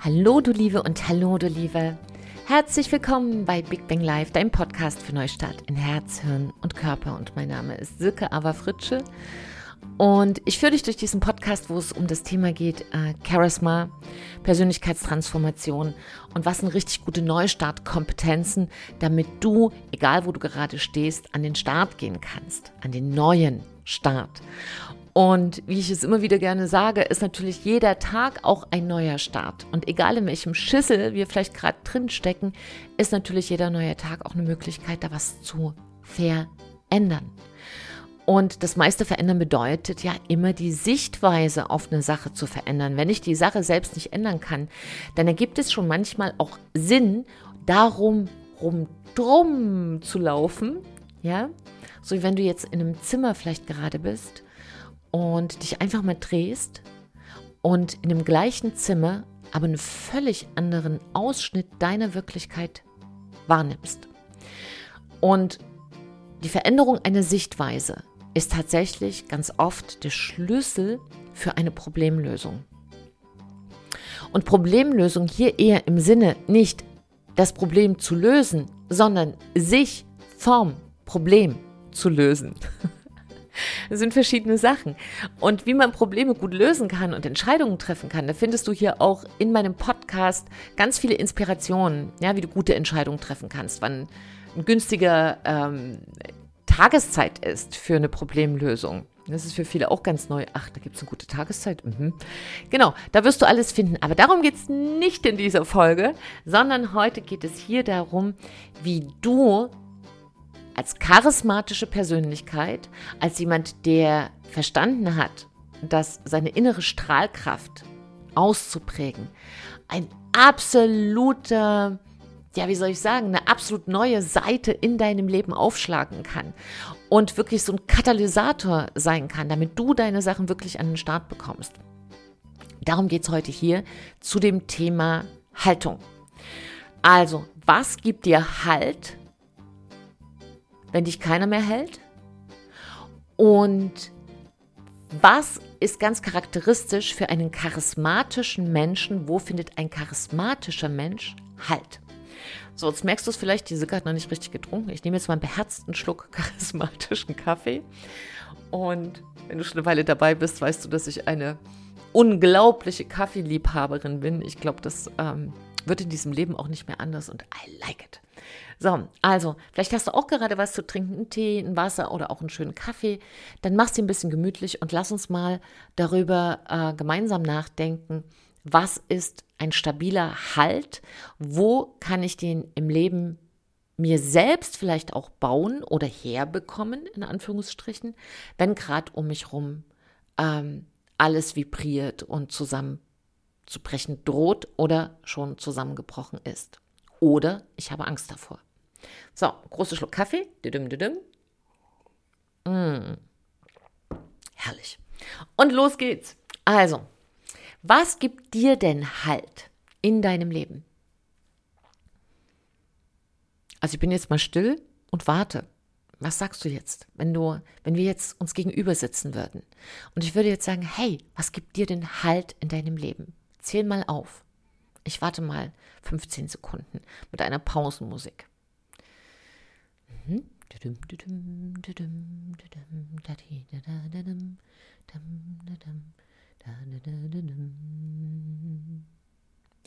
Hallo du Liebe und hallo du Liebe. Herzlich willkommen bei Big Bang Live, deinem Podcast für Neustart in Herz, Hirn und Körper. Und mein Name ist Silke Ava Fritsche. Und ich führe dich durch diesen Podcast, wo es um das Thema geht, äh, Charisma, Persönlichkeitstransformation und was sind richtig gute Neustartkompetenzen, damit du, egal wo du gerade stehst, an den Start gehen kannst, an den neuen Start. Und wie ich es immer wieder gerne sage, ist natürlich jeder Tag auch ein neuer Start. Und egal in welchem Schüssel wir vielleicht gerade drin stecken, ist natürlich jeder neue Tag auch eine Möglichkeit, da was zu verändern. Und das meiste verändern bedeutet ja immer die Sichtweise auf eine Sache zu verändern. Wenn ich die Sache selbst nicht ändern kann, dann ergibt es schon manchmal auch Sinn, darum rumdrum zu laufen. Ja, so wie wenn du jetzt in einem Zimmer vielleicht gerade bist und dich einfach mal drehst und in dem gleichen Zimmer aber einen völlig anderen Ausschnitt deiner Wirklichkeit wahrnimmst. Und die Veränderung einer Sichtweise ist tatsächlich ganz oft der Schlüssel für eine Problemlösung. Und Problemlösung hier eher im Sinne nicht das Problem zu lösen, sondern sich vom Problem zu lösen. Das sind verschiedene Sachen. Und wie man Probleme gut lösen kann und Entscheidungen treffen kann, da findest du hier auch in meinem Podcast ganz viele Inspirationen, ja, wie du gute Entscheidungen treffen kannst, wann ein günstiger ähm, Tageszeit ist für eine Problemlösung. Das ist für viele auch ganz neu. Ach, da gibt es eine gute Tageszeit. Mhm. Genau, da wirst du alles finden. Aber darum geht es nicht in dieser Folge, sondern heute geht es hier darum, wie du als charismatische Persönlichkeit, als jemand, der verstanden hat, dass seine innere Strahlkraft auszuprägen, ein absoluter, ja, wie soll ich sagen, eine absolut neue Seite in deinem Leben aufschlagen kann und wirklich so ein Katalysator sein kann, damit du deine Sachen wirklich an den Start bekommst. Darum geht es heute hier zu dem Thema Haltung. Also, was gibt dir Halt wenn dich keiner mehr hält? Und was ist ganz charakteristisch für einen charismatischen Menschen? Wo findet ein charismatischer Mensch Halt? So, jetzt merkst du es vielleicht, die Silke hat noch nicht richtig getrunken. Ich nehme jetzt mal einen beherzten Schluck charismatischen Kaffee. Und wenn du schon eine Weile dabei bist, weißt du, dass ich eine unglaubliche Kaffeeliebhaberin bin. Ich glaube, das ähm, wird in diesem Leben auch nicht mehr anders und I like it. So, also, vielleicht hast du auch gerade was zu trinken, einen Tee, ein Wasser oder auch einen schönen Kaffee. Dann mach sie ein bisschen gemütlich und lass uns mal darüber äh, gemeinsam nachdenken, was ist ein stabiler Halt? Wo kann ich den im Leben mir selbst vielleicht auch bauen oder herbekommen, in Anführungsstrichen, wenn gerade um mich rum ähm, alles vibriert und zusammenzubrechen droht oder schon zusammengebrochen ist. Oder ich habe Angst davor. So, großer Schluck Kaffee. Düdüm, düdüm. Mm. Herrlich. Und los geht's. Also, was gibt dir denn Halt in deinem Leben? Also ich bin jetzt mal still und warte. Was sagst du jetzt, wenn du, wenn wir jetzt uns gegenüber sitzen würden? Und ich würde jetzt sagen, hey, was gibt dir denn Halt in deinem Leben? Zähl mal auf. Ich warte mal 15 Sekunden mit einer Pausenmusik.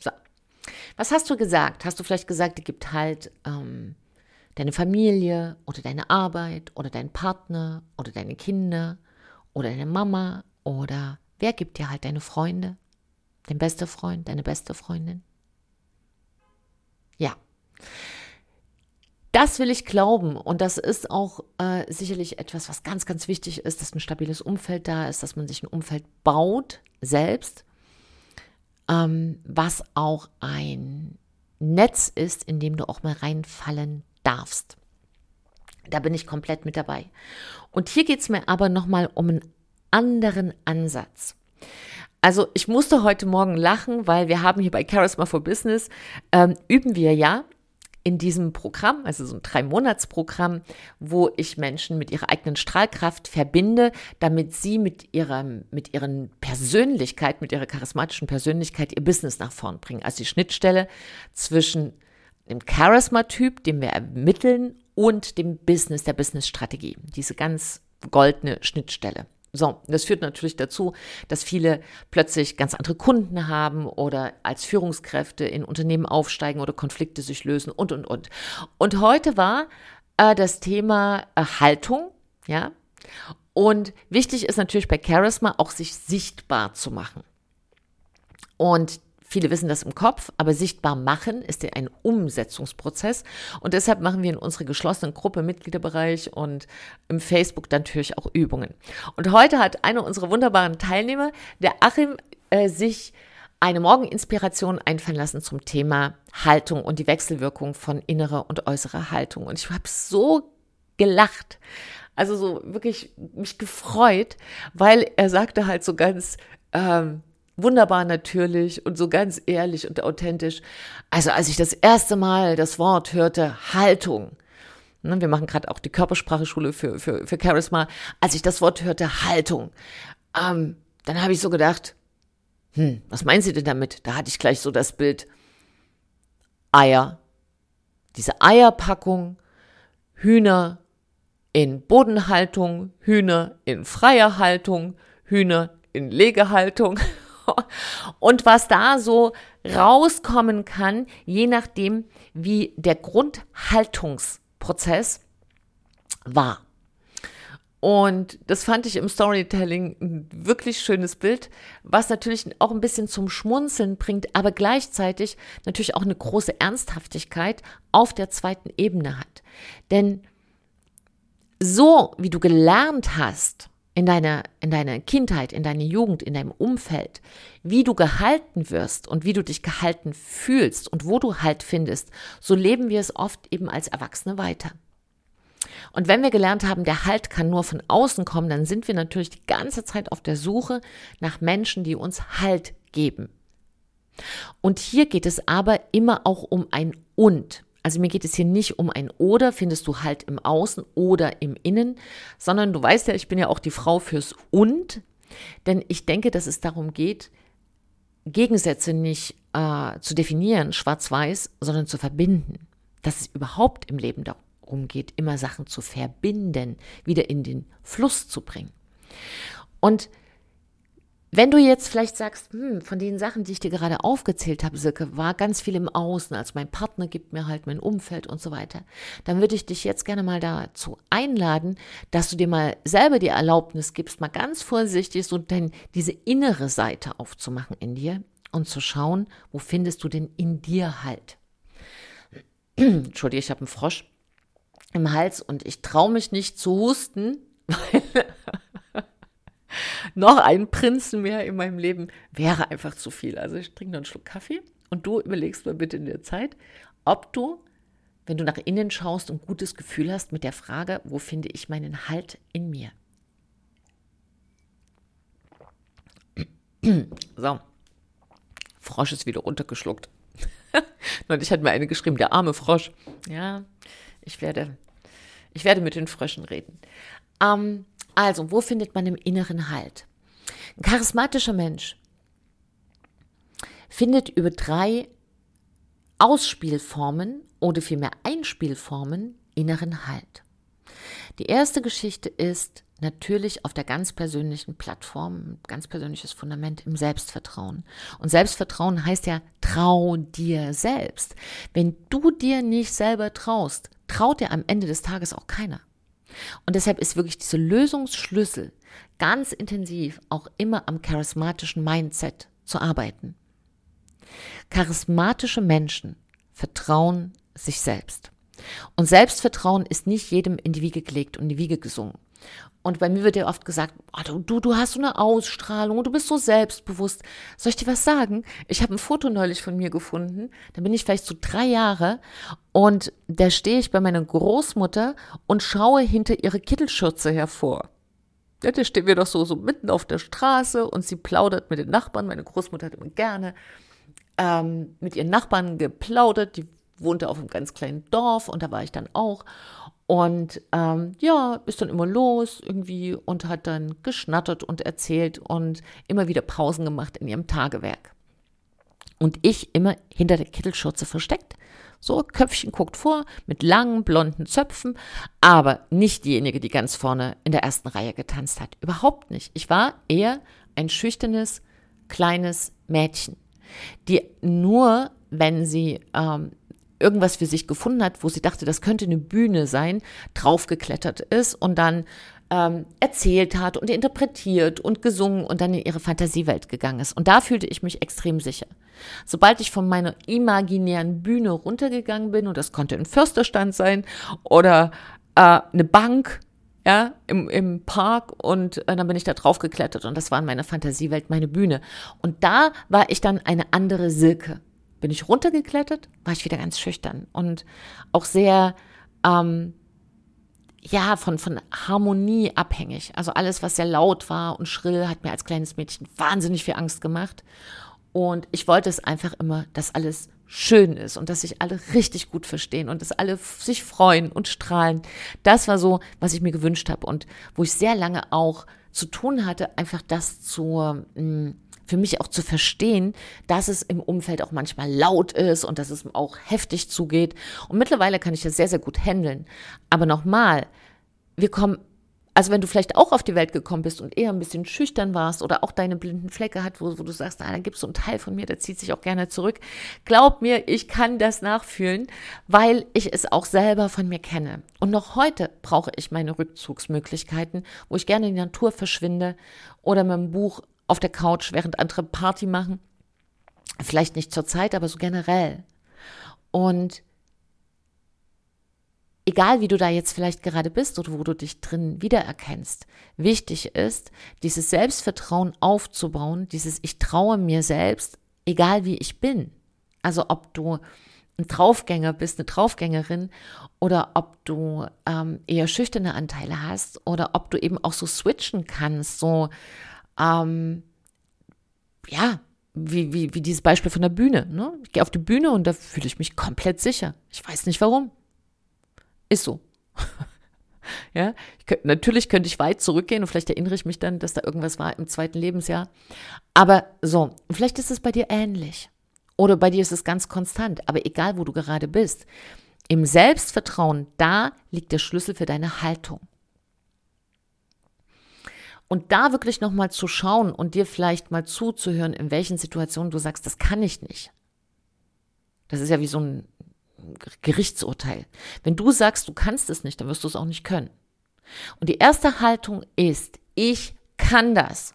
So. Was hast du gesagt? Hast du vielleicht gesagt, dir gibt halt ähm, deine Familie oder deine Arbeit oder dein Partner oder deine Kinder oder deine Mama oder wer gibt dir halt deine Freunde? Dein bester Freund, deine beste Freundin? Ja. Das will ich glauben und das ist auch äh, sicherlich etwas, was ganz, ganz wichtig ist, dass ein stabiles Umfeld da ist, dass man sich ein Umfeld baut selbst, ähm, was auch ein Netz ist, in dem du auch mal reinfallen darfst. Da bin ich komplett mit dabei. Und hier geht es mir aber nochmal um einen anderen Ansatz. Also ich musste heute Morgen lachen, weil wir haben hier bei Charisma for Business, ähm, üben wir ja in diesem Programm, also so ein Drei-Monats-Programm, wo ich Menschen mit ihrer eigenen Strahlkraft verbinde, damit sie mit ihrer, mit ihren Persönlichkeit, mit ihrer charismatischen Persönlichkeit ihr Business nach vorn bringen. Also die Schnittstelle zwischen dem Charisma-Typ, den wir ermitteln, und dem Business, der Business-Strategie. Diese ganz goldene Schnittstelle. So, das führt natürlich dazu, dass viele plötzlich ganz andere Kunden haben oder als Führungskräfte in Unternehmen aufsteigen oder Konflikte sich lösen und, und, und. Und heute war äh, das Thema äh, Haltung, ja. Und wichtig ist natürlich bei Charisma auch sich sichtbar zu machen. Und Viele wissen das im Kopf, aber sichtbar machen ist ein Umsetzungsprozess. Und deshalb machen wir in unserer geschlossenen Gruppe Mitgliederbereich und im Facebook natürlich auch Übungen. Und heute hat einer unserer wunderbaren Teilnehmer, der Achim, äh, sich eine Morgeninspiration einfallen lassen zum Thema Haltung und die Wechselwirkung von innerer und äußerer Haltung. Und ich habe so gelacht. Also so wirklich mich gefreut, weil er sagte halt so ganz, ähm, wunderbar natürlich und so ganz ehrlich und authentisch. Also als ich das erste Mal das Wort hörte, Haltung, ne, wir machen gerade auch die Körperspracheschule für, für, für Charisma, als ich das Wort hörte, Haltung, ähm, dann habe ich so gedacht, hm, was meinen Sie denn damit? Da hatte ich gleich so das Bild Eier. Diese Eierpackung, Hühner in Bodenhaltung, Hühner in freier Haltung, Hühner in Legehaltung. und was da so rauskommen kann, je nachdem, wie der Grundhaltungsprozess war. Und das fand ich im Storytelling ein wirklich schönes Bild, was natürlich auch ein bisschen zum Schmunzeln bringt, aber gleichzeitig natürlich auch eine große Ernsthaftigkeit auf der zweiten Ebene hat. Denn so wie du gelernt hast, in deiner, in deiner Kindheit, in deiner Jugend, in deinem Umfeld, wie du gehalten wirst und wie du dich gehalten fühlst und wo du Halt findest, so leben wir es oft eben als Erwachsene weiter. Und wenn wir gelernt haben, der Halt kann nur von außen kommen, dann sind wir natürlich die ganze Zeit auf der Suche nach Menschen, die uns Halt geben. Und hier geht es aber immer auch um ein Und. Also mir geht es hier nicht um ein oder, findest du halt im Außen oder im Innen, sondern du weißt ja, ich bin ja auch die Frau fürs und, denn ich denke, dass es darum geht, Gegensätze nicht äh, zu definieren, schwarz-weiß, sondern zu verbinden. Dass es überhaupt im Leben darum geht, immer Sachen zu verbinden, wieder in den Fluss zu bringen. Und wenn du jetzt vielleicht sagst, hm, von den Sachen, die ich dir gerade aufgezählt habe, Silke, war ganz viel im Außen, als mein Partner gibt mir halt mein Umfeld und so weiter, dann würde ich dich jetzt gerne mal dazu einladen, dass du dir mal selber die Erlaubnis gibst, mal ganz vorsichtig so denn diese innere Seite aufzumachen in dir und zu schauen, wo findest du denn in dir halt. Entschuldige, ich habe einen Frosch im Hals und ich traue mich nicht zu husten, weil noch ein Prinzen mehr in meinem Leben wäre einfach zu viel. Also ich trinke noch einen Schluck Kaffee und du überlegst mal bitte in der Zeit, ob du, wenn du nach innen schaust, ein gutes Gefühl hast mit der Frage, wo finde ich meinen Halt in mir? So, Frosch ist wieder runtergeschluckt. und ich hatte mir eine geschrieben, der arme Frosch. Ja, ich werde, ich werde mit den Fröschen reden. Ähm, also, wo findet man im Inneren Halt? Ein charismatischer Mensch findet über drei Ausspielformen oder vielmehr Einspielformen inneren Halt. Die erste Geschichte ist natürlich auf der ganz persönlichen Plattform, ganz persönliches Fundament im Selbstvertrauen. Und Selbstvertrauen heißt ja, trau dir selbst. Wenn du dir nicht selber traust, traut dir am Ende des Tages auch keiner. Und deshalb ist wirklich dieser Lösungsschlüssel ganz intensiv auch immer am charismatischen Mindset zu arbeiten. Charismatische Menschen vertrauen sich selbst. Und Selbstvertrauen ist nicht jedem in die Wiege gelegt und in die Wiege gesungen. Und bei mir wird ja oft gesagt, oh, du, du hast so eine Ausstrahlung, du bist so selbstbewusst. Soll ich dir was sagen? Ich habe ein Foto neulich von mir gefunden, da bin ich vielleicht so drei Jahre und da stehe ich bei meiner Großmutter und schaue hinter ihre Kittelschürze hervor. Ja, da stehen wir doch so, so mitten auf der Straße und sie plaudert mit den Nachbarn. Meine Großmutter hat immer gerne ähm, mit ihren Nachbarn geplaudert, die wohnte auf einem ganz kleinen Dorf und da war ich dann auch. Und ähm, ja, ist dann immer los irgendwie und hat dann geschnattert und erzählt und immer wieder Pausen gemacht in ihrem Tagewerk. Und ich immer hinter der Kittelschürze versteckt. So, Köpfchen guckt vor, mit langen blonden Zöpfen, aber nicht diejenige, die ganz vorne in der ersten Reihe getanzt hat. Überhaupt nicht. Ich war eher ein schüchternes, kleines Mädchen, die nur, wenn sie ähm, irgendwas für sich gefunden hat, wo sie dachte, das könnte eine Bühne sein, draufgeklettert ist und dann ähm, erzählt hat und interpretiert und gesungen und dann in ihre Fantasiewelt gegangen ist. Und da fühlte ich mich extrem sicher. Sobald ich von meiner imaginären Bühne runtergegangen bin, und das konnte ein Försterstand sein oder äh, eine Bank, ja, im, im Park und äh, dann bin ich da drauf geklettert und das war in meiner Fantasiewelt meine Bühne. Und da war ich dann eine andere Silke bin ich runtergeklettert, war ich wieder ganz schüchtern und auch sehr, ähm, ja, von, von Harmonie abhängig. Also alles, was sehr laut war und schrill, hat mir als kleines Mädchen wahnsinnig viel Angst gemacht. Und ich wollte es einfach immer, dass alles schön ist und dass sich alle richtig gut verstehen und dass alle sich freuen und strahlen. Das war so, was ich mir gewünscht habe und wo ich sehr lange auch zu tun hatte, einfach das zu, mh, mm, für mich auch zu verstehen, dass es im Umfeld auch manchmal laut ist und dass es auch heftig zugeht. Und mittlerweile kann ich das sehr, sehr gut handeln. Aber nochmal, wir kommen also wenn du vielleicht auch auf die Welt gekommen bist und eher ein bisschen schüchtern warst oder auch deine blinden Flecke hat, wo, wo du sagst, ah, da gibt es so einen Teil von mir, der zieht sich auch gerne zurück. Glaub mir, ich kann das nachfühlen, weil ich es auch selber von mir kenne. Und noch heute brauche ich meine Rückzugsmöglichkeiten, wo ich gerne in die Natur verschwinde oder mit einem Buch auf der Couch, während andere Party machen. Vielleicht nicht zur Zeit, aber so generell. Und egal wie du da jetzt vielleicht gerade bist oder wo du dich drin wiedererkennst, wichtig ist, dieses Selbstvertrauen aufzubauen, dieses Ich traue mir selbst, egal wie ich bin. Also ob du ein Draufgänger bist, eine Draufgängerin oder ob du ähm, eher schüchterne Anteile hast oder ob du eben auch so switchen kannst, so ähm, ja, wie, wie, wie dieses Beispiel von der Bühne. Ne? Ich gehe auf die Bühne und da fühle ich mich komplett sicher. Ich weiß nicht warum. Ist so. ja, könnte, natürlich könnte ich weit zurückgehen und vielleicht erinnere ich mich dann, dass da irgendwas war im zweiten Lebensjahr. Aber so, vielleicht ist es bei dir ähnlich. Oder bei dir ist es ganz konstant. Aber egal, wo du gerade bist, im Selbstvertrauen, da liegt der Schlüssel für deine Haltung. Und da wirklich nochmal zu schauen und dir vielleicht mal zuzuhören, in welchen Situationen du sagst, das kann ich nicht. Das ist ja wie so ein Gerichtsurteil. Wenn du sagst, du kannst es nicht, dann wirst du es auch nicht können. Und die erste Haltung ist, ich kann das.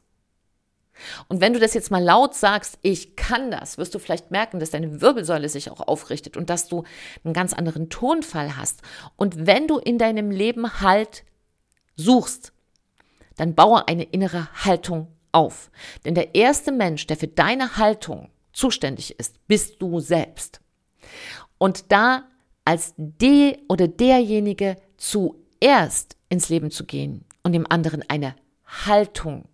Und wenn du das jetzt mal laut sagst, ich kann das, wirst du vielleicht merken, dass deine Wirbelsäule sich auch aufrichtet und dass du einen ganz anderen Tonfall hast. Und wenn du in deinem Leben Halt suchst, dann baue eine innere Haltung auf. Denn der erste Mensch, der für deine Haltung zuständig ist, bist du selbst. Und da als die oder derjenige zuerst ins Leben zu gehen und dem anderen eine Haltung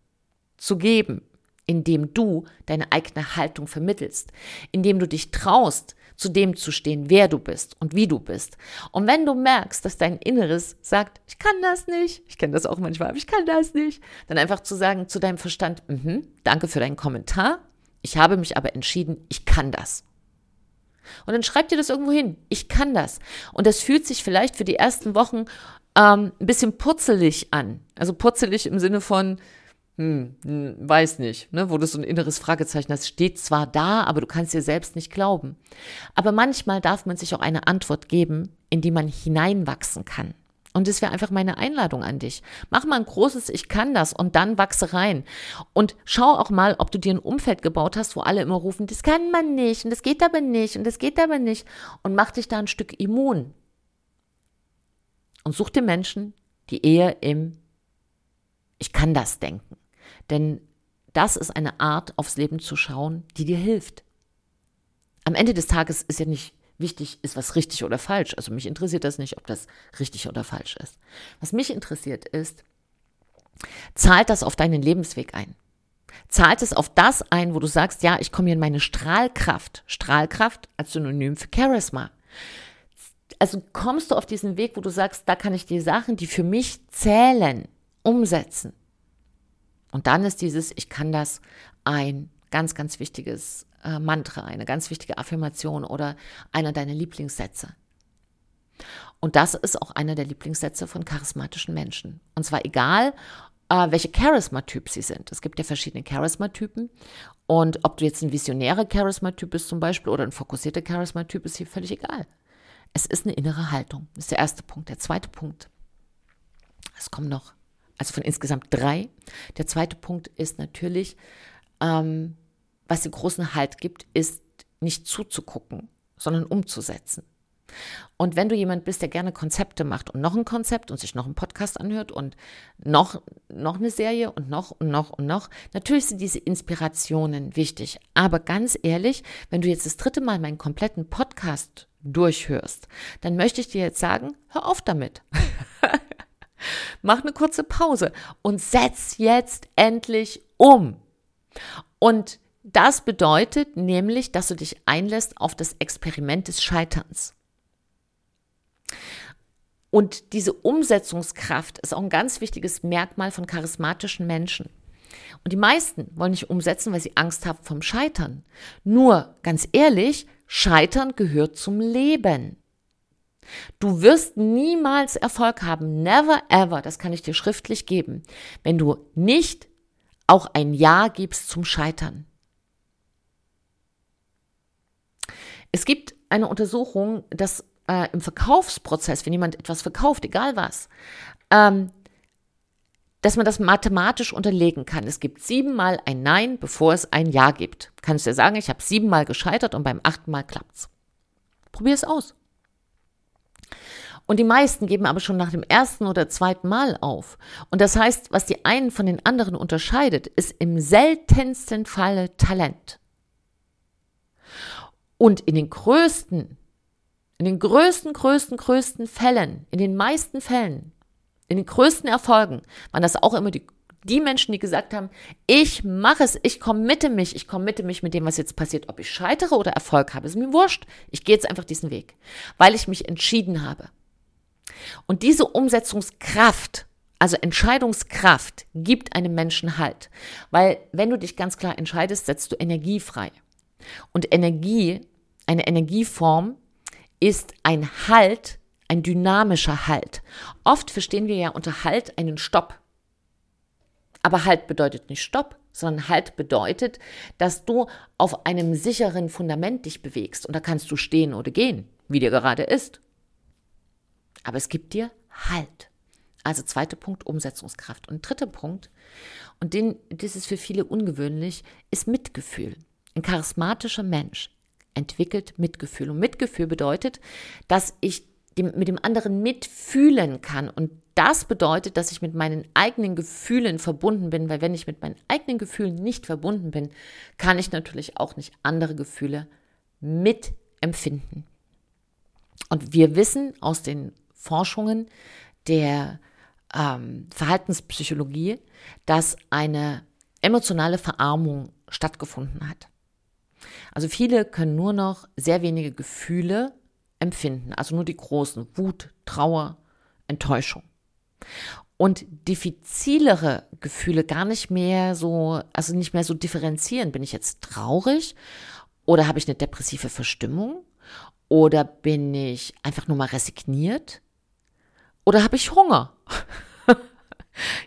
zu geben, indem du deine eigene Haltung vermittelst, indem du dich traust, zu dem zu stehen, wer du bist und wie du bist. Und wenn du merkst, dass dein Inneres sagt, ich kann das nicht, ich kenne das auch manchmal, aber ich kann das nicht, dann einfach zu sagen zu deinem Verstand, mm danke für deinen Kommentar, ich habe mich aber entschieden, ich kann das. Und dann schreib dir das irgendwo hin, ich kann das. Und das fühlt sich vielleicht für die ersten Wochen ähm, ein bisschen putzelig an. Also putzelig im Sinne von, hm, hm, weiß nicht, ne, wo du so ein inneres Fragezeichen hast, steht zwar da, aber du kannst dir selbst nicht glauben. Aber manchmal darf man sich auch eine Antwort geben, in die man hineinwachsen kann. Und das wäre einfach meine Einladung an dich. Mach mal ein großes Ich kann das und dann wachse rein. Und schau auch mal, ob du dir ein Umfeld gebaut hast, wo alle immer rufen, das kann man nicht und das geht aber nicht und das geht aber nicht. Und mach dich da ein Stück immun. Und such dir Menschen, die eher im Ich kann das denken. Denn das ist eine Art, aufs Leben zu schauen, die dir hilft. Am Ende des Tages ist ja nicht wichtig, ist was richtig oder falsch. Also mich interessiert das nicht, ob das richtig oder falsch ist. Was mich interessiert ist, zahlt das auf deinen Lebensweg ein? Zahlt es auf das ein, wo du sagst, ja, ich komme hier in meine Strahlkraft. Strahlkraft als Synonym für Charisma. Also kommst du auf diesen Weg, wo du sagst, da kann ich die Sachen, die für mich zählen, umsetzen. Und dann ist dieses, ich kann das ein ganz, ganz wichtiges äh, Mantra, eine ganz wichtige Affirmation oder einer deiner Lieblingssätze. Und das ist auch einer der Lieblingssätze von charismatischen Menschen. Und zwar egal, äh, welche Charisma-Typ sie sind. Es gibt ja verschiedene Charisma-Typen. Und ob du jetzt ein visionärer Charisma-Typ bist zum Beispiel oder ein fokussierter Charisma-Typ, ist hier völlig egal. Es ist eine innere Haltung. Das ist der erste Punkt. Der zweite Punkt. Es kommen noch, also von insgesamt drei. Der zweite Punkt ist natürlich, ähm, was den großen Halt gibt, ist nicht zuzugucken, sondern umzusetzen. Und wenn du jemand bist, der gerne Konzepte macht und noch ein Konzept und sich noch einen Podcast anhört und noch, noch eine Serie und noch und noch und noch, natürlich sind diese Inspirationen wichtig. Aber ganz ehrlich, wenn du jetzt das dritte Mal meinen kompletten Podcast durchhörst, dann möchte ich dir jetzt sagen, hör auf damit. Mach eine kurze Pause und setz jetzt endlich um. Und das bedeutet nämlich, dass du dich einlässt auf das Experiment des Scheiterns. Und diese Umsetzungskraft ist auch ein ganz wichtiges Merkmal von charismatischen Menschen. Und die meisten wollen nicht umsetzen, weil sie Angst haben vom Scheitern. Nur, ganz ehrlich, Scheitern gehört zum Leben. Du wirst niemals Erfolg haben, never ever, das kann ich dir schriftlich geben, wenn du nicht auch ein Ja gibst zum Scheitern. Es gibt eine Untersuchung, dass äh, im Verkaufsprozess, wenn jemand etwas verkauft, egal was, ähm, dass man das mathematisch unterlegen kann. Es gibt siebenmal ein Nein, bevor es ein Ja gibt. Kannst du dir sagen, ich habe siebenmal gescheitert und beim achten Mal klappt's. Probier es aus. Und die meisten geben aber schon nach dem ersten oder zweiten Mal auf. Und das heißt, was die einen von den anderen unterscheidet, ist im seltensten Falle Talent. Und in den größten in den größten, größten, größten Fällen, in den meisten Fällen, in den größten Erfolgen, waren das auch immer die, die Menschen, die gesagt haben, ich mache es, ich committe mich, ich committe mich mit dem, was jetzt passiert, ob ich scheitere oder Erfolg habe, ist mir wurscht. Ich gehe jetzt einfach diesen Weg, weil ich mich entschieden habe. Und diese Umsetzungskraft, also Entscheidungskraft, gibt einem Menschen Halt. Weil wenn du dich ganz klar entscheidest, setzt du Energie frei. Und Energie, eine Energieform, ist ein Halt, ein dynamischer Halt. Oft verstehen wir ja unter Halt einen Stopp. Aber Halt bedeutet nicht Stopp, sondern Halt bedeutet, dass du auf einem sicheren Fundament dich bewegst. Und da kannst du stehen oder gehen, wie dir gerade ist. Aber es gibt dir Halt. Also zweiter Punkt, Umsetzungskraft. Und dritter Punkt, und den, das ist für viele ungewöhnlich, ist Mitgefühl. Ein charismatischer Mensch entwickelt Mitgefühl. Und Mitgefühl bedeutet, dass ich dem, mit dem anderen mitfühlen kann. Und das bedeutet, dass ich mit meinen eigenen Gefühlen verbunden bin, weil wenn ich mit meinen eigenen Gefühlen nicht verbunden bin, kann ich natürlich auch nicht andere Gefühle mitempfinden. Und wir wissen aus den Forschungen der ähm, Verhaltenspsychologie, dass eine emotionale Verarmung stattgefunden hat. Also viele können nur noch sehr wenige Gefühle empfinden, also nur die großen, Wut, Trauer, Enttäuschung. Und diffizilere Gefühle gar nicht mehr so, also nicht mehr so differenzieren. Bin ich jetzt traurig oder habe ich eine depressive Verstimmung oder bin ich einfach nur mal resigniert oder habe ich Hunger?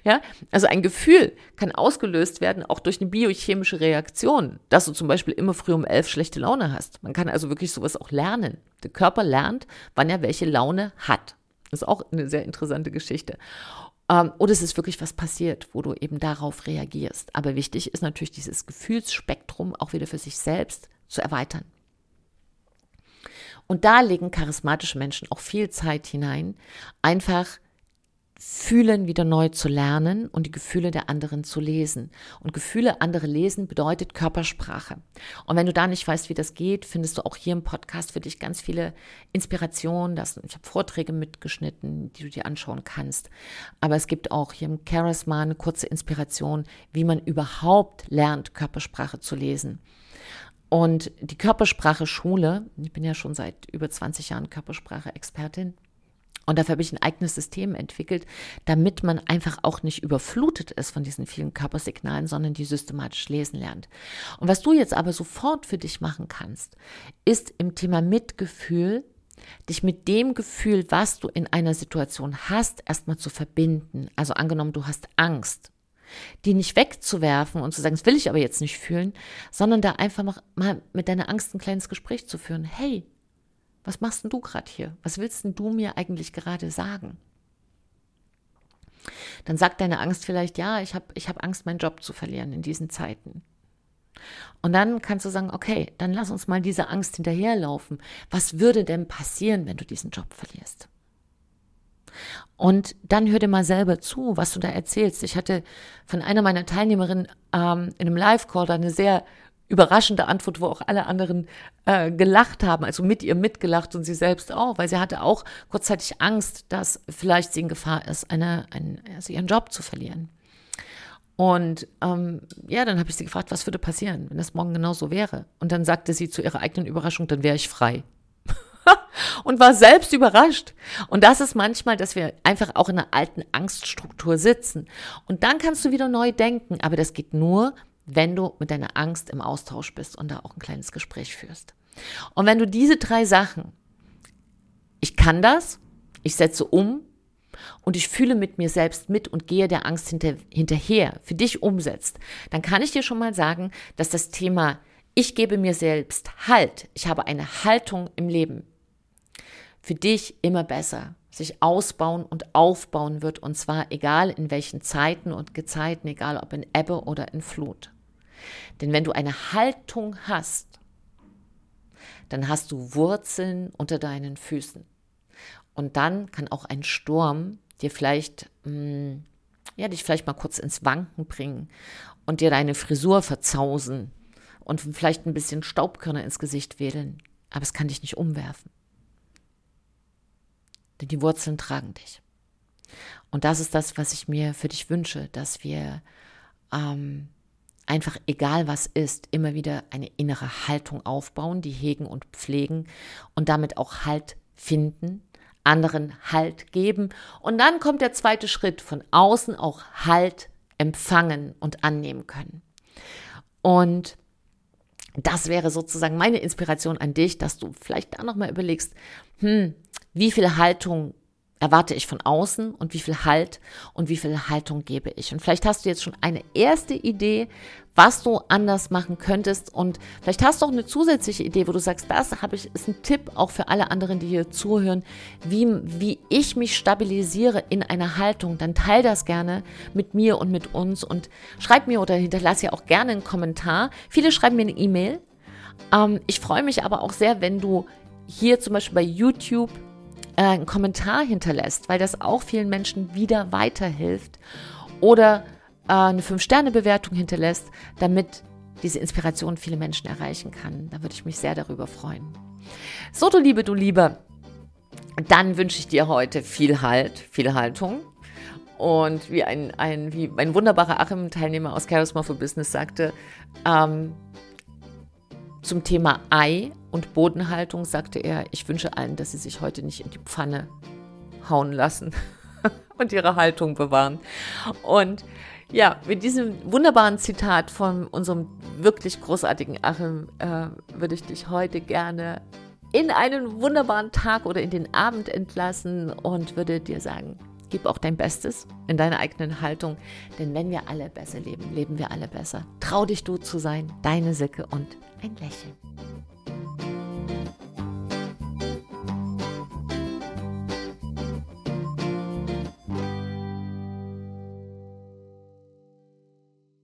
Ja, also ein Gefühl kann ausgelöst werden auch durch eine biochemische Reaktion, dass du zum Beispiel immer früh um elf schlechte Laune hast. Man kann also wirklich sowas auch lernen. Der Körper lernt, wann er welche Laune hat. Das ist auch eine sehr interessante Geschichte. Ähm, oder es ist wirklich was passiert, wo du eben darauf reagierst. Aber wichtig ist natürlich dieses Gefühlsspektrum auch wieder für sich selbst zu erweitern. Und da legen charismatische Menschen auch viel Zeit hinein, einfach Fühlen wieder neu zu lernen und die Gefühle der anderen zu lesen. Und Gefühle andere lesen bedeutet Körpersprache. Und wenn du da nicht weißt, wie das geht, findest du auch hier im Podcast für dich ganz viele Inspirationen. Das, ich habe Vorträge mitgeschnitten, die du dir anschauen kannst. Aber es gibt auch hier im Charisma eine kurze Inspiration, wie man überhaupt lernt, Körpersprache zu lesen. Und die Körpersprache Schule, ich bin ja schon seit über 20 Jahren Körpersprache-Expertin, und dafür habe ich ein eigenes System entwickelt, damit man einfach auch nicht überflutet ist von diesen vielen Körpersignalen, sondern die systematisch lesen lernt. Und was du jetzt aber sofort für dich machen kannst, ist im Thema Mitgefühl dich mit dem Gefühl, was du in einer Situation hast, erstmal zu verbinden. Also angenommen, du hast Angst, die nicht wegzuwerfen und zu sagen, das will ich aber jetzt nicht fühlen, sondern da einfach mal mit deiner Angst ein kleines Gespräch zu führen. Hey, was machst denn du gerade hier? Was willst denn du mir eigentlich gerade sagen? Dann sagt deine Angst vielleicht, ja, ich habe ich hab Angst, meinen Job zu verlieren in diesen Zeiten. Und dann kannst du sagen, okay, dann lass uns mal dieser Angst hinterherlaufen. Was würde denn passieren, wenn du diesen Job verlierst? Und dann hör dir mal selber zu, was du da erzählst. Ich hatte von einer meiner Teilnehmerinnen ähm, in einem Live-Call eine sehr überraschende Antwort, wo auch alle anderen äh, gelacht haben, also mit ihr mitgelacht und sie selbst auch, weil sie hatte auch kurzzeitig Angst, dass vielleicht sie in Gefahr ist, eine, ein, also ihren Job zu verlieren. Und ähm, ja, dann habe ich sie gefragt, was würde passieren, wenn das morgen genauso wäre. Und dann sagte sie zu ihrer eigenen Überraschung, dann wäre ich frei. und war selbst überrascht. Und das ist manchmal, dass wir einfach auch in einer alten Angststruktur sitzen. Und dann kannst du wieder neu denken, aber das geht nur, wenn du mit deiner Angst im Austausch bist und da auch ein kleines Gespräch führst. Und wenn du diese drei Sachen, ich kann das, ich setze um und ich fühle mit mir selbst mit und gehe der Angst hinter, hinterher, für dich umsetzt, dann kann ich dir schon mal sagen, dass das Thema ich gebe mir selbst Halt, ich habe eine Haltung im Leben, für dich immer besser sich ausbauen und aufbauen wird, und zwar egal in welchen Zeiten und Gezeiten, egal ob in Ebbe oder in Flut. Denn wenn du eine Haltung hast, dann hast du Wurzeln unter deinen Füßen. Und dann kann auch ein Sturm dir vielleicht, mh, mm, ja, dich vielleicht mal kurz ins Wanken bringen und dir deine Frisur verzausen und vielleicht ein bisschen Staubkörner ins Gesicht wählen. Aber es kann dich nicht umwerfen. Denn die Wurzeln tragen dich. Und das ist das, was ich mir für dich wünsche, dass wir ähm, einfach egal was ist, immer wieder eine innere Haltung aufbauen, die hegen und pflegen und damit auch Halt finden, anderen Halt geben. Und dann kommt der zweite Schritt, von außen auch Halt empfangen und annehmen können. Und das wäre sozusagen meine Inspiration an dich, dass du vielleicht da nochmal überlegst, hm, wie viel Haltung erwarte ich von außen und wie viel Halt und wie viel Haltung gebe ich. Und vielleicht hast du jetzt schon eine erste Idee, was du anders machen könntest und vielleicht hast du auch eine zusätzliche Idee, wo du sagst, das habe ich, ist ein Tipp auch für alle anderen, die hier zuhören, wie, wie ich mich stabilisiere in einer Haltung, dann teile das gerne mit mir und mit uns und schreib mir oder hinterlasse ja auch gerne einen Kommentar. Viele schreiben mir eine E-Mail. Ähm, ich freue mich aber auch sehr, wenn du hier zum Beispiel bei YouTube äh, einen Kommentar hinterlässt, weil das auch vielen Menschen wieder weiterhilft. Oder äh, eine 5-Sterne-Bewertung hinterlässt, damit diese Inspiration viele Menschen erreichen kann. Da würde ich mich sehr darüber freuen. So, du Liebe, du Liebe, dann wünsche ich dir heute viel Halt, viel Haltung. Und wie ein, ein, wie ein wunderbarer Achim-Teilnehmer aus Charisma for Business sagte, ähm, zum Thema Ei und Bodenhaltung sagte er, ich wünsche allen, dass sie sich heute nicht in die Pfanne hauen lassen und ihre Haltung bewahren. Und ja, mit diesem wunderbaren Zitat von unserem wirklich großartigen Achim äh, würde ich dich heute gerne in einen wunderbaren Tag oder in den Abend entlassen und würde dir sagen, Gib auch dein Bestes in deiner eigenen Haltung, denn wenn wir alle besser leben, leben wir alle besser. Trau dich du zu sein, deine Sicke und ein Lächeln. Thank you.